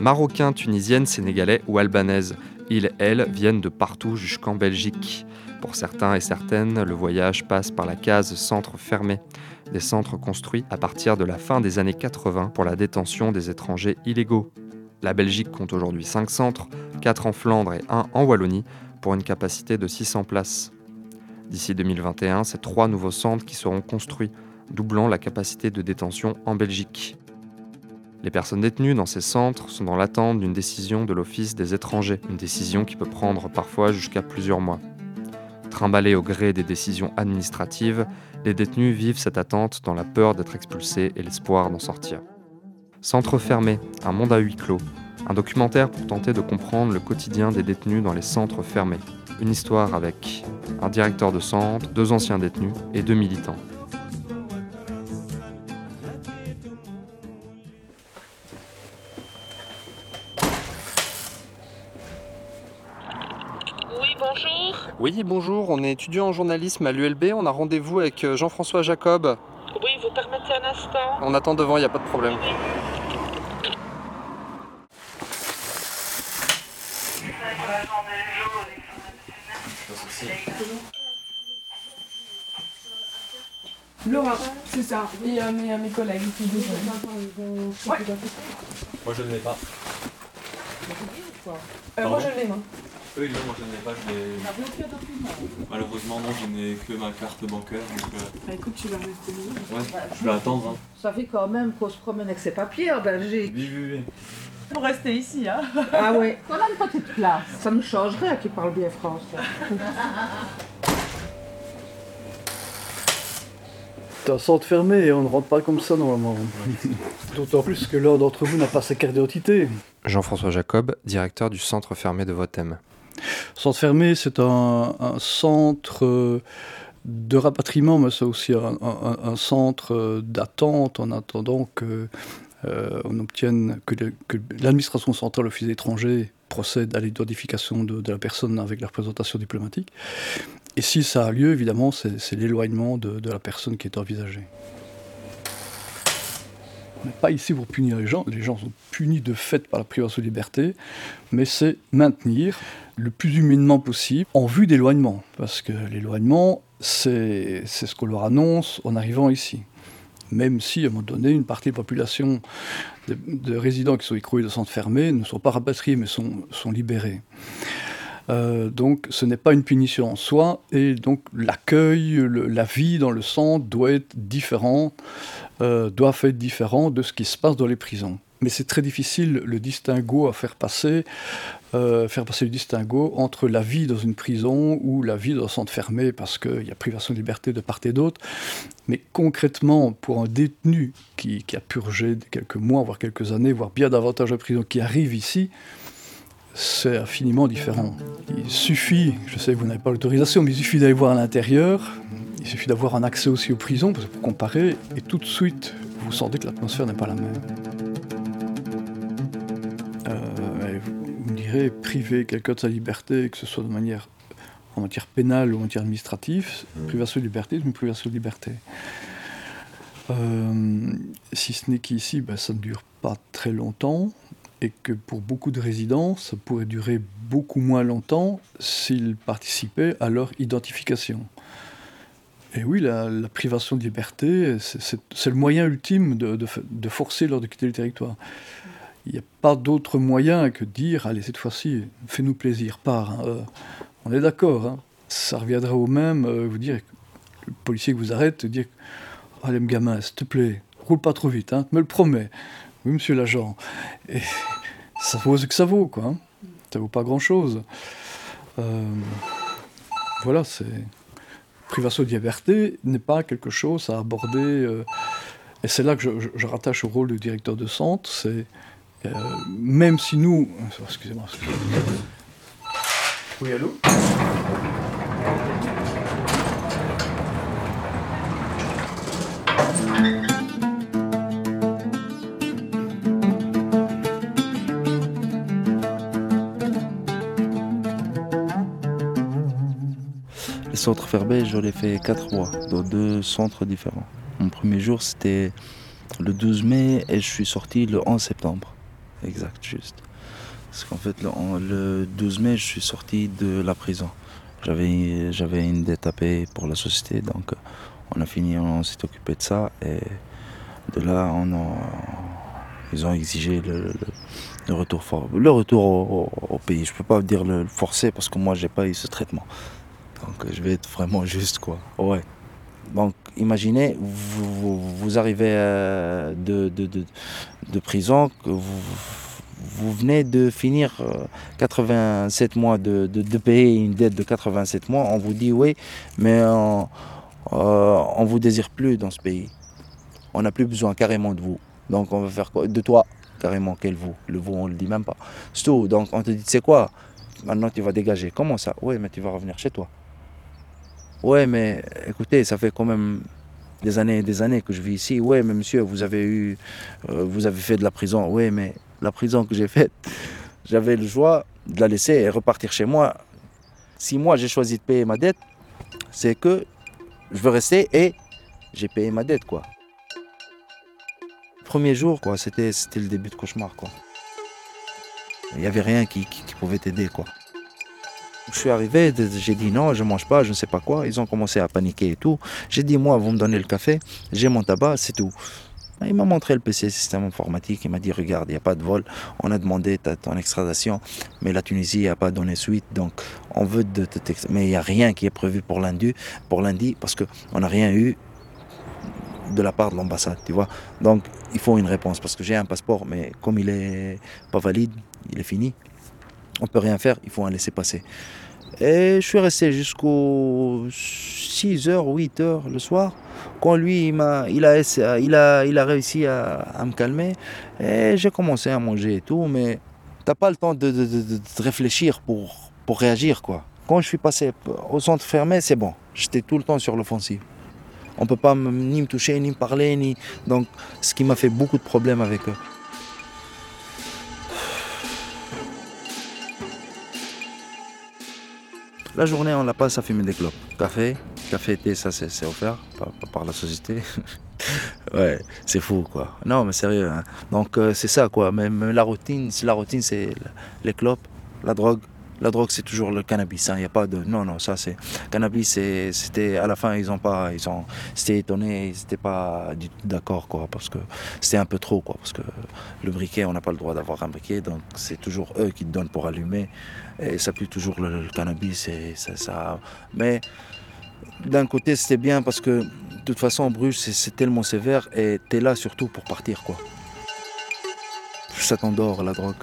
Marocains, Tunisiennes, Sénégalais ou Albanaises. Ils, elles, viennent de partout jusqu'en Belgique. Pour certains et certaines, le voyage passe par la case centre fermé, des centres construits à partir de la fin des années 80 pour la détention des étrangers illégaux. La Belgique compte aujourd'hui 5 centres, 4 en Flandre et 1 en Wallonie, pour une capacité de 600 places. D'ici 2021, c'est trois nouveaux centres qui seront construits, doublant la capacité de détention en Belgique. Les personnes détenues dans ces centres sont dans l'attente d'une décision de l'Office des étrangers, une décision qui peut prendre parfois jusqu'à plusieurs mois. Trimballés au gré des décisions administratives, les détenus vivent cette attente dans la peur d'être expulsés et l'espoir d'en sortir. Centre fermé, un monde à huis clos, un documentaire pour tenter de comprendre le quotidien des détenus dans les centres fermés. Une histoire avec un directeur de centre, deux anciens détenus et deux militants. Oui, bonjour, on est étudiant en journalisme à l'ULB, on a rendez-vous avec euh, Jean-François Jacob. Oui, vous permettez un instant On attend devant, il n'y a pas de problème. Laura, c'est ça. Et euh, mes, mes collègues qui Moi je ne l'ai pas. euh, Moi je l'ai, moi. Oui, non, moi je ne l'ai pas. Je Malheureusement, non, je n'ai que ma carte bancaire. Donc, euh, Bah écoute, tu vas rester là. ouais, je vais attendre. Hein. Ça fait quand même qu'on se promène avec ses papiers en Belgique. Oui, oui, oui. Pour rester ici, hein. Ah ouais. On a une petite place. Ça me changerait qu'il parle bien français. C'est un centre fermé et on ne rentre pas comme ça normalement. D'autant plus que l'un d'entre vous n'a pas sa carte d'identité. Jean-François Jacob, directeur du centre fermé de Votem. Centre fermé, c'est un, centre euh, de rapatriement, mais c'est aussi un, centre euh, d'attente en attendant que euh, obtienne que, l'administration centrale office étranger procède à l'identification de, la personne avec la représentation diplomatique. Et si ça a lieu, évidemment, c'est, c'est l'éloignement de, de la personne qui est envisagée. On n'est pas ici pour punir les gens. Les gens sont punis de fait par la privation de liberté, mais c'est maintenir le plus humainement possible en vue d'éloignement. Parce que l'éloignement, c'est ce qu'on leur annonce en arrivant ici. Même si, à un moment donné, une partie de la population de, de résidents qui sont écroués de centres fermés ne sont pas rapatriés, mais sont, sont libérés. Euh, donc ce n'est pas une punition en soi, et donc l'accueil, la vie dans le centre doit être différent, euh, doit être différent de ce qui se passe dans les prisons. Mais c'est très difficile le distinguo à faire passer, euh, faire passer le distinguo entre la vie dans une prison ou la vie dans un centre fermé, parce qu'il y a privation de liberté de part et d'autre. Mais concrètement, pour un détenu qui, qui a purgé quelques mois, voire quelques années, voire bien davantage de prison, qui arrive ici, c'est infiniment différent. Il suffit, je sais que vous n'avez pas l'autorisation, mais il suffit d'aller voir à l'intérieur, il suffit d'avoir un accès aussi aux prisons pour comparer, et tout de suite, vous sentez que l'atmosphère n'est pas la même. Euh, vous me direz, priver quelqu'un de sa liberté, que ce soit de manière en matière pénale ou en matière administrative, privation de liberté, c'est une privation de liberté. Euh, si ce n'est qu'ici, ben, ça ne dure pas très longtemps et que pour beaucoup de résidents, ça pourrait durer beaucoup moins longtemps s'ils participaient à leur identification. Et oui, la, privation de liberté, c'est- le moyen ultime de, forcer leur de quitter le territoire. Il n'y a pas d'autre moyen que de dire, allez, cette fois-ci, fais-nous plaisir, pars. hein, euh, on est d'accord, hein. ça reviendra au même, euh, vous dire, le policier qui vous arrête, dire, allez, mon gamin, s'il te plaît, roule pas trop vite, hein, me le promets. Oui, monsieur l'agent. Et ça vaut ce que ça vaut, quoi. hein. Ça vaut pas grand-chose. Euh, voilà, c'est... Privation de liberté n'est pas quelque chose à aborder... euh, et c'est là que je, rattache au rôle du directeur de centre, c'est... euh, même si nous... Excusez-moi. Oui, allô? Centres fermés, j'en ai fait 4 mois dans deux centres différents. Mon premier jour, c'était le 12 mai et je suis sorti le 11 septembre. exact, juste. Parce qu'en fait, le, en- le 12 mai, je suis sorti de la prison. J'avais, une dette à payer pour la société, donc on a fini, on s'est occupé de ça. Et de là, on a- ils ont exigé le, retour, le retour au, pays. Je peux pas dire le forcer parce que moi, j'ai pas eu ce traitement. Donc euh, je vais être vraiment juste, quoi. Ouais. Donc imaginez, vous, vous- arrivez euh, de, de, de, prison, que vous, vous venez de finir euh, 87 mois, de, de, payer une dette de 87 mois, on vous dit oui, mais on, euh, on vous désire plus dans ce pays. On n'a plus besoin carrément de vous. Donc on va faire quoi? De toi, carrément, quel vous Le vous, on le dit même pas. C'est tout. Donc on te dit, c'est quoi? Maintenant tu vas dégager. Comment ça? Oui, mais tu vas revenir chez toi. Ouais, mais écoutez, ça fait quand même des années et des années que je vis ici. Ouais, mais monsieur, vous avez eu, euh, vous avez fait de la prison. Ouais, mais la prison que j'ai faite, j'avais le choix de la laisser et repartir chez moi. Si moi j'ai choisi de payer ma dette, c'est que je veux rester et j'ai payé ma dette, quoi. Premier jour, quoi, c'était, le début de cauchemar, quoi. Il n'y avait rien qui, qui- qui pouvait t'aider, quoi. Je suis arrivé, j'ai dit non, je mange pas, je ne sais pas quoi. Ils ont commencé à paniquer et tout. J'ai dit moi, vous me donnez le café, j'ai mon tabac, c'est tout. Il m'a montré le PC, système informatique. Il m'a dit regarde, il n'y a pas de vol. On a demandé ton extradition, mais la Tunisie n'a pas donné suite. Donc on veut de, mais il n'y a rien qui est prévu pour lundi, pour lundi parce qu'on n'a rien eu de la part de l'ambassade, tu vois. Donc il faut une réponse parce que j'ai un passeport, mais comme il est pas valide, il est fini. On peut rien faire, il faut un laisser passer. Et je suis resté jusqu'aux 6h, 8h le soir. Quand lui, il, a, il, a, il a réussi à, me calmer. Et j'ai commencé à manger et tout. Mais t'as pas le temps de, de- de- réfléchir pour, pour réagir. quoi. Quand je suis passé au centre fermé, c'est bon. J'étais tout le temps sur l'offensive. On peut pas ni me toucher, ni me parler. Ni... Donc, ce qui m'a fait beaucoup de problèmes avec eux. La journée, on la passe à fumer des clopes. Café, café, thé, ça c'est offert par, la société. ouais, c'est fou quoi. Non, mais sérieux. hein. Donc euh, c'est ça quoi. Même la routine, la routine, c'est les clopes, la drogue. La drogue, c'est toujours le cannabis. Il y a pas de. Non, non, ça c'est. Cannabis, c'était. À la fin, ils ont pas. Ils ont. C'était étonné. Ils n'étaient pas d'accord quoi, parce que c'était un peu trop quoi, parce que le briquet, on n'a pas le droit d'avoir un briquet, donc c'est toujours eux qui te donnent pour allumer. Et ça pue toujours le, cannabis ça, ça- Mais d'un côté, c'était bien parce que de toute façon, Bruges, c'est- c'est tellement sévère et t'es là surtout pour partir, quoi. Ça t'endort, la drogue.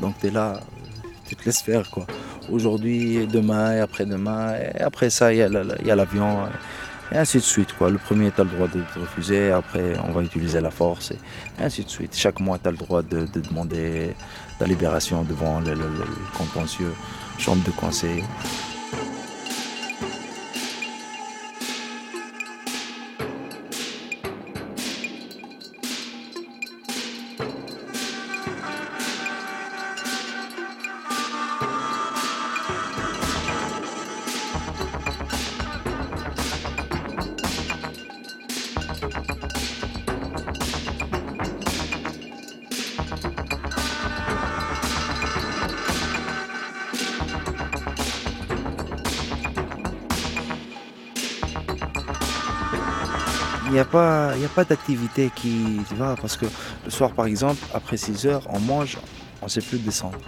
Donc t'es là, tu te laisses faire, quoi. Aujourd'hui, demain et après-demain. Et après ça, il y a la- l'avion. et ainsi de suite, quoi. Le premier, tu as le droit de te refuser. Après, on va utiliser la force. Et ainsi de suite. Chaque mois, tu as le droit de, de demander ta libération devant le contentieux, chambre de conseil. N'y il y a pas d'activité qui vois, parce que le soir, par exemple, après 6 heures, on mange, on ne sait plus descendre.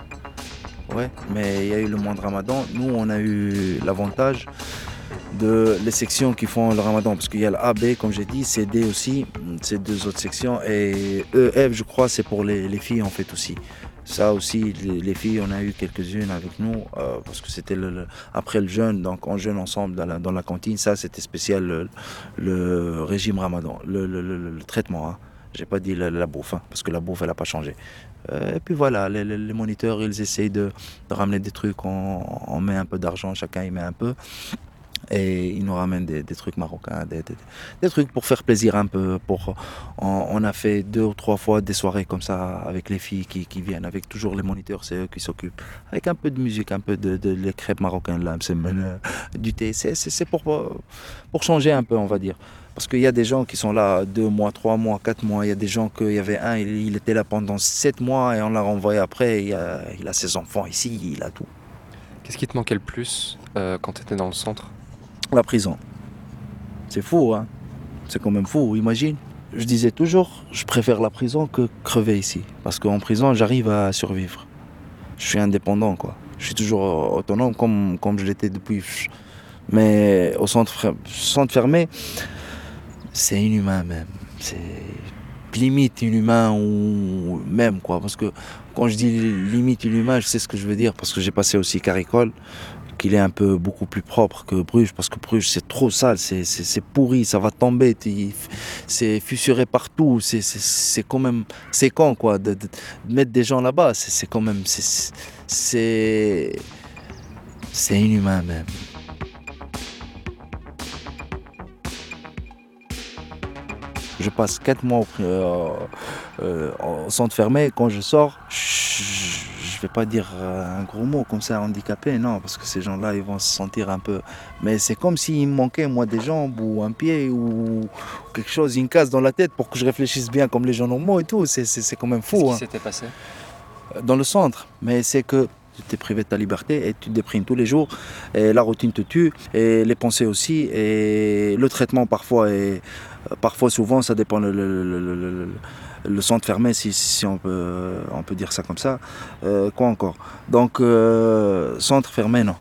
Ouais, mais il y a eu le mois de Ramadan. Nous, on a eu l'avantage de les sections qui font le Ramadan, parce qu'il y a le A, B, comme j'ai dit, c'est D aussi, c'est deux autres sections, et E, F, je crois, c'est pour les filles en fait aussi. Ça aussi, les, les filles, on a eu quelques-unes avec nous, euh, parce que c'était après le jeûne, donc on jeûne ensemble dans la, cantine. Ça, c'était spécial le, régime ramadan, le, traitement. Hein. J'ai pas dit la, bouffe, hein, parce que la bouffe, elle n'a pas changé. Euh, et puis voilà, les, moniteurs, ils essayent de, de ramener des trucs, on, on met un peu d'argent, chacun y met un peu. Et ils nous ramènent des, trucs marocains, des, trucs pour faire plaisir un peu. Pour, on, a fait deux ou trois fois des soirées comme ça avec les filles qui, viennent, avec toujours les moniteurs, c'est eux qui s'occupent. Avec un peu de musique, un peu de, de les crêpes marocaines, là, euh, du thé. C'est, pour, pour changer un peu, on va dire. Parce qu'il y a des gens qui sont là deux mois, trois mois, quatre mois. Il y a des gens qu'il y avait un, il, était là pendant sept mois et on l'a renvoyé après. Il a, il a ses enfants ici, il a tout. Qu'est-ce qui te manquait le plus euh, quand tu étais dans le centre? La prison. C'est fou, hein C'est quand même fou, imagine. Je disais toujours, je préfère la prison que crever ici. Parce qu'en prison, j'arrive à survivre. Je suis indépendant, quoi. Je suis toujours autonome comme, comme je l'étais depuis. Mais au centre, centre fermé, c'est inhumain même. C'est limite inhumain ou même, quoi. Parce que quand je dis limite inhumain, je sais ce que je veux dire. Parce que j'ai passé aussi Caricole qu'il est un peu beaucoup plus propre que Bruges, parce que Bruges c'est trop sale, c'est- pourri, ça va tomber, c'est fissuré partout, c'est- quand même, c'est con quoi, de, mettre des gens là-bas, c'est quand même, c'est- c'est inhumain même. Je passe 4 mois au, euh, euh, en centre fermé. Quand je sors, ne vais pas dire euh, un gros mot comme ça, handicapé, non, parce que ces gens-là, ils vont se sentir un peu. Mais c'est comme s'il me manquait, moi, des jambes ou un pied ou quelque chose, une case dans la tête pour que je réfléchisse bien comme les gens normaux et tout. C'est- quand même Qu'est-ce fou. qui hein s'était passé? Dans le centre, mais c'est que tu es privé de ta liberté et tu te déprimes tous les jours et la routine te tue et les pensées aussi et le traitement parfois et parfois souvent ça dépend le, le- le- le- le- centre fermé si, si on, peut, on peut dire ça comme ça. Euh, quoi encore? Donc euh, centre fermé non.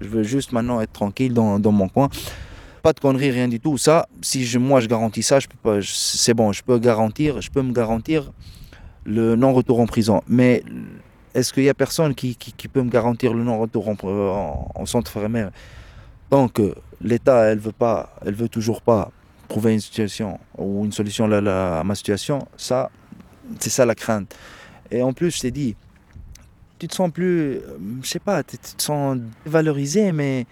Je veux juste maintenant être tranquille dans, dans mon coin. Pas de conneries rien du tout. Ça si je, moi je garantis ça je peux pas c'est bon je peux garantir je peux me garantir le non-retour en prison. Mais est-ce qu'il y a personne qui, qui- peut me garantir le non-retour en, en- en centre fermé? Tant que l'État, elle veut pas, elle veut toujours pas trouver une situation ou une solution à ma situation, ça, c'est ça la crainte. Et en plus, je t'ai dit, tu te sens plus, je sais pas, tu te sens valorisé, mais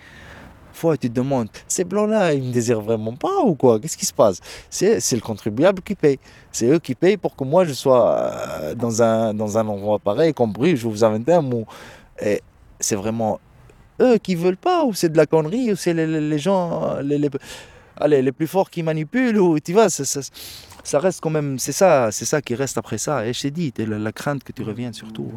fois tu te demandes, ces blancs-là, ils me désirent vraiment pas ou quoi? Qu'est-ce qui se passe? C'est le contribuable qui paye. C'est eux qui payent pour que moi je sois euh, dans un, dans un endroit pareil, comme Bruges ou Zaventem. Ou... Et c'est vraiment eux qui veulent pas ou c'est de la connerie ou c'est les, gens les- allez, les plus forts qui manipulent ou tu vois, ça, ça, ça reste quand même, c'est ça, c'est ça qui reste après ça. Et je t'ai dit, la, la crainte que tu reviennes surtout.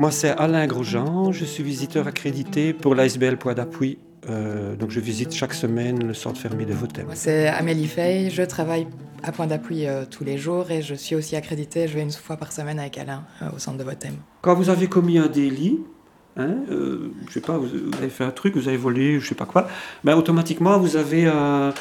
Moi c'est Alain Grosjean, je suis visiteur accrédité pour l'ASBL Poids d'appui. Euh, donc je visite chaque semaine le centre fermé de Votem. Moi, c'est Amélie Fay, je travaille à point d'appui euh, tous les jours et je suis aussi accréditée, je vais une fois par semaine avec Alain euh, au centre de Votem. Quand vous avez commis un délit, hein, je sais pas, vous, vous avez fait un truc, vous avez volé, je sais pas quoi, ben automatiquement vous avez euh,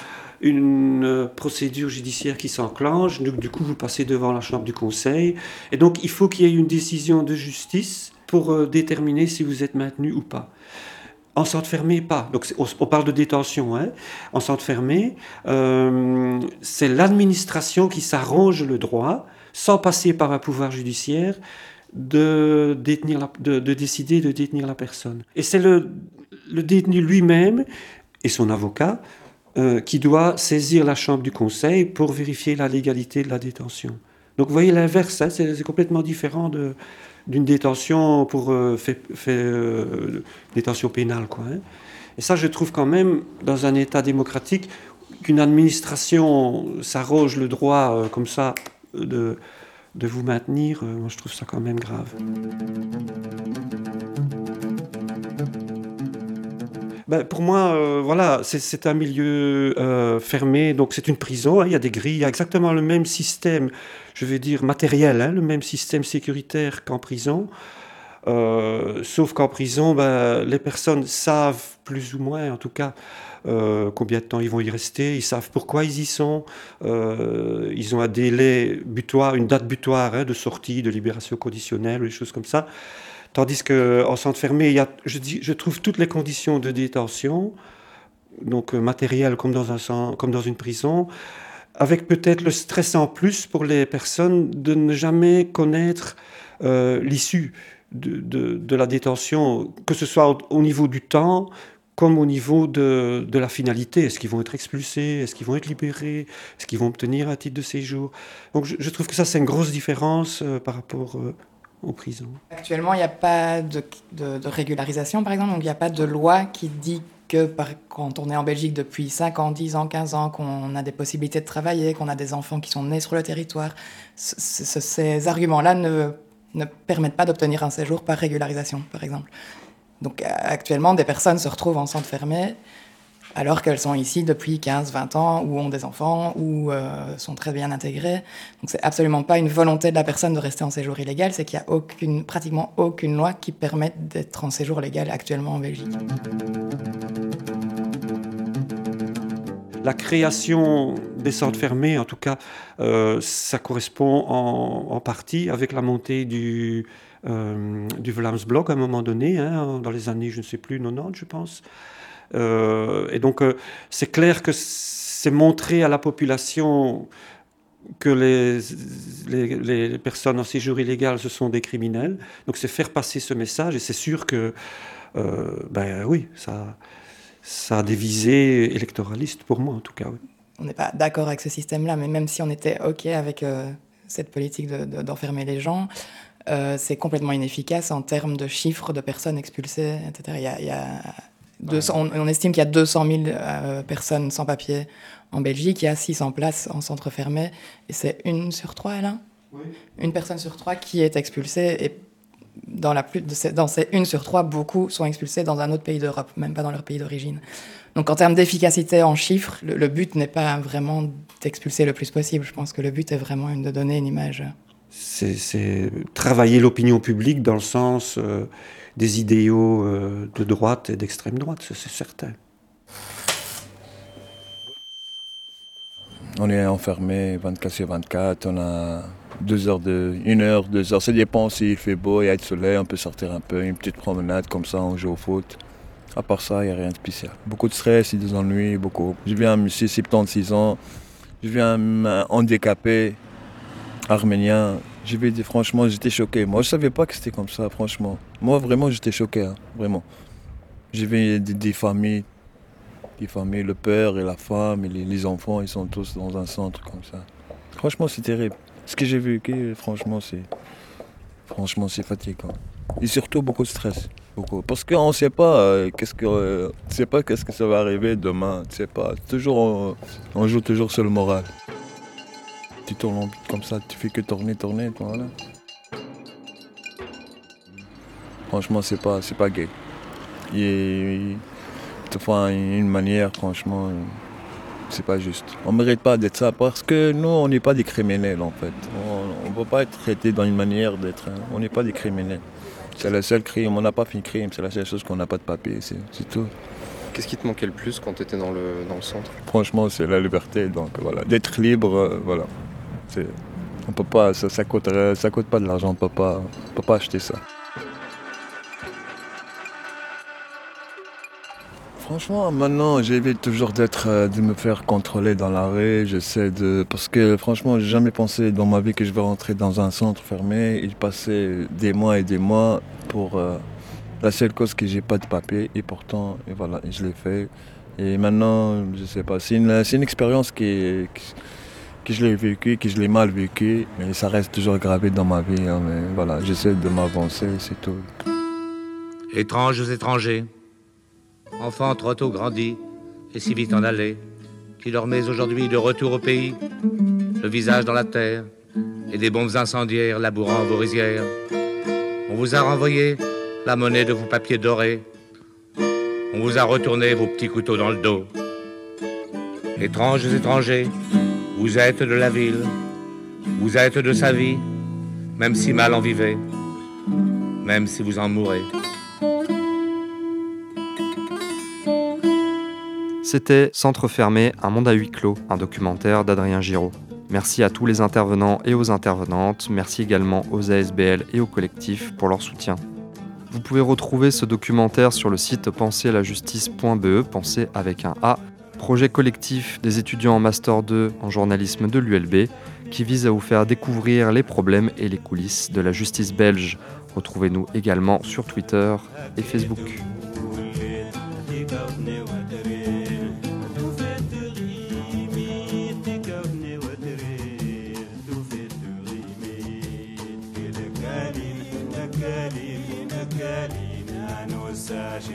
une euh, procédure judiciaire qui s'enclenche. Donc, du coup, vous passez devant la chambre du conseil. Et donc, il faut qu'il y ait une décision de justice pour euh, déterminer si vous êtes maintenu ou pas. En centre fermé, pas. Donc, on, parle de détention. Hein. En centre fermé, euh, c'est l'administration qui s'arrange le droit, sans passer par un pouvoir judiciaire, de, détenir de, de décider de détenir la personne. Et c'est le détenu lui-même et son avocat euh, qui doit saisir la chambre du conseil pour vérifier la légalité de la détention. Donc vous voyez l'inverse, hein, c'est complètement différent d'une détention pour euh, euh, détention pénale. Quoi, hein. Et ça, je trouve quand même, dans un État démocratique, qu'une administration s'arroge le droit comme ça de, de vous maintenir, moi je trouve ça quand même grave. Ben, pour moi, euh, voilà, c'est- un milieu euh, fermé, donc c'est une prison, hein, il y a des grilles, il y a exactement le même système, je vais dire matériel, hein, le même système sécuritaire qu'en prison. Euh, sauf qu'en prison, ben, les personnes savent plus ou moins, en tout cas, combien de temps ils vont y rester, ils savent pourquoi ils y sont, ils ont un délai butoir, une date butoir hein, de sortie, de libération conditionnelle, des choses comme ça. Tandis qu'en centre fermé, il y a, je, dis, je trouve toutes les conditions de détention, donc euh, matériel comme dans, un, comme dans une prison, avec peut-être le stress en plus pour les personnes de ne jamais connaître euh, l'issue de, la détention, que ce soit au, niveau du temps comme au niveau de, la finalité. Est-ce qu'ils vont être expulsés? Est-ce qu'ils vont être libérés? Est-ce qu'ils vont obtenir un titre de séjour? Donc je, trouve que ça, c'est une grosse différence euh, par rapport aux prisons. Actuellement, il n'y a pas de, régularisation, par exemple, donc il n'y a pas de loi qui dit que quand on est en Belgique depuis 5 ans, 10 ans, 15 ans, qu'on a des possibilités de travailler, qu'on a des enfants qui sont nés sur le territoire, ces arguments-là ne ne permettent pas d'obtenir un séjour par régularisation, par exemple. Donc actuellement, des personnes se retrouvent en centre fermé alors qu'elles sont ici depuis 15, 20 ans, ou ont des enfants, ou euh, sont très bien intégrées. Donc c'est absolument pas une volonté de la personne de rester en séjour illégal, c'est qu'il n'y a pratiquement aucune loi qui permette d'être en séjour légal actuellement en Belgique. La création des centres fermés, en tout cas, euh, ça correspond en, partie avec la montée du, euh, du Vlaamsblok à un moment donné, hein, dans les années, je ne sais plus, 90, je pense. Euh, et donc, c'est clair que c'est montrer à la population que les, personnes en séjour illégal, ce sont des criminels. Donc, c'est faire passer ce message, et c'est sûr que, ben oui, ça a des visées électoralistes pour moi en tout cas. On n'est pas d'accord avec ce système-là, mais même si on était OK avec euh, cette politique d'enfermer les gens, euh, c'est complètement inefficace en termes de chiffres de personnes expulsées, etc. Il y a, on, estime qu'il y a 200 000 euh, personnes sans papier en Belgique, il y a 600 places en centre fermé, et c'est une sur trois, Alain? Oui. Une personne sur trois qui est expulsée, et dans, la plus, dans ces une sur trois, beaucoup sont expulsés dans un autre pays d'Europe, même pas dans leur pays d'origine. Donc en termes d'efficacité en chiffres, le, but n'est pas vraiment d'expulser le plus possible. Je pense que le but est vraiment de donner une image. C'est travailler l'opinion publique dans le sens euh, des idéaux euh, de droite et d'extrême droite, c'est certain. On est enfermé 24 sur 24, on a deux heures de, une heure, deux heures. Ça dépend s'il fait beau, il y a du soleil, on peut sortir un peu, une petite promenade comme ça, on joue au foot. À part ça, il n'y a rien de spécial. Beaucoup de stress, des ennuis, beaucoup. Je viens à monsieur 76 ans, je viens handicapé, arménien. Je vais dire franchement, j'étais choqué. Moi, je savais pas que c'était comme ça, franchement. Moi, vraiment, j'étais choqué, hein, vraiment. Je viens des, familles, des familles, le père et la femme et les, enfants, ils sont tous dans un centre comme ça. Franchement, c'est terrible ce que j'ai vécu, franchement, c'est franchement c'est fatigant. Et surtout beaucoup de stress. Parce qu'on ne sait pas euh, qu'est-ce que euh, sait pas qu'est-ce que ça va arriver demain. Pas. Toujours on, joue toujours sur le moral. Tu tournes comme ça, tu fais que tourner, tourner, voilà. Franchement, c'est pas c'est pas gay. Il, te faut une manière, franchement c'est pas juste. On ne mérite pas d'être ça parce que nous, on n'est pas des criminels en fait. On ne peut pas être traité dans une manière d'être. On n'est pas des criminels. C'est le seul crime. On n'a pas fait un crime. C'est la seule chose qu'on n'a pas de papier. C'est tout. Qu'est-ce qui te manquait le plus quand tu étais dans le, dans le centre? Franchement, c'est la liberté. Donc voilà, d'être libre, euh, voilà. On peut pas, ça, ça coûte, ça coûte pas de l'argent. On peut pas, peut pas acheter ça. Franchement, maintenant, j'évite toujours d'être, euh, de me faire contrôler dans l'arrêt. J'essaie de, parce que franchement, j'ai jamais pensé dans ma vie que je vais rentrer dans un centre fermé et passer des mois et des mois pour euh, la seule cause que j'ai pas de papier. Et pourtant, et voilà, je l'ai fait. Et maintenant, je sais pas, c'est une, une expérience qui, que je l'ai vécue, que je l'ai mal vécue, mais ça reste toujours gravé dans ma vie. Hein, mais voilà, j'essaie de m'avancer, c'est tout. Étranges étrangers. Enfant trop tôt grandi et si vite en allé, qui dormait aujourd'hui de retour au pays, le visage dans la terre et des bombes incendiaires labourant vos rizières. On vous a renvoyé la monnaie de vos papiers dorés. On vous a retourné vos petits couteaux dans le dos. Étranges étrangers, vous êtes de la ville, vous êtes de sa vie, même si mal en vivez, même si vous en mourrez. C'était Centre fermé, un monde à huis clos, un documentaire d'Adrien Giraud. Merci à tous les intervenants et aux intervenantes, merci également aux ASBL et aux collectifs pour leur soutien. Vous pouvez retrouver ce documentaire sur le site penserlajustice.be, penser avec un A, projet collectif des étudiants en Master 2 en journalisme de l'ULB qui vise à vous faire découvrir les problèmes et les coulisses de la justice belge. Retrouvez-nous également sur Twitter et Facebook.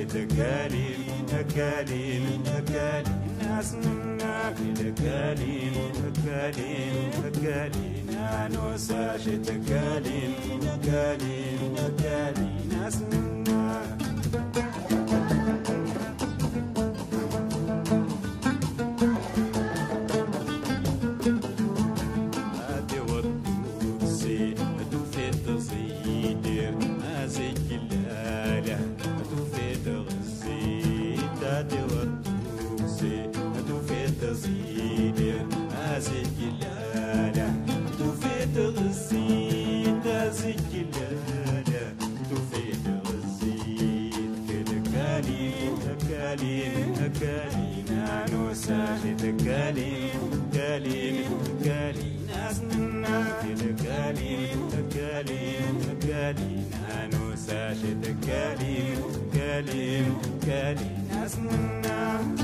تكاليل تكاليل تكاليل ناس ناسنا تكالين تكالين تكالين نوساش تكالين تكالين تكالين ناسنا قالين قالين ناس منا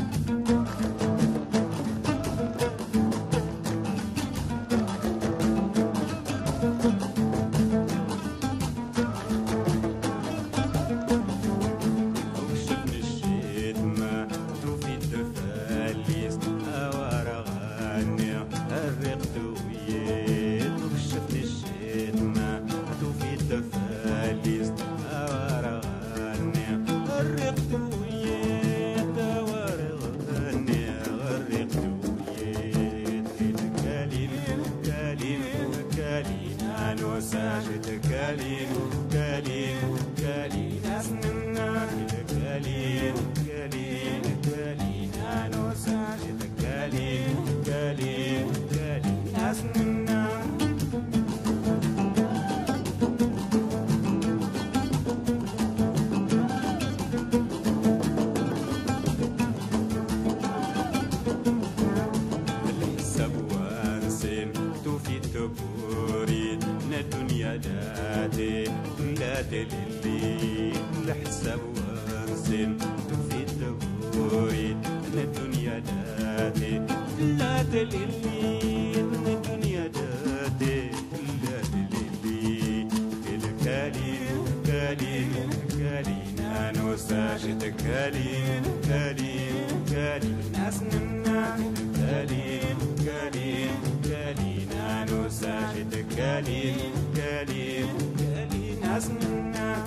مساجد قليل قليل قليل ناس منا قليل قليل قليل نانو ساجد قليل قليل قليل ناس منا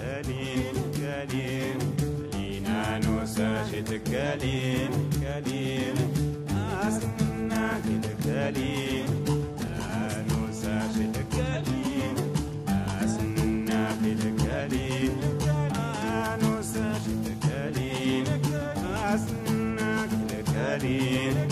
قليل قليل نانو ساجد قليل قليل ناس منا قليل in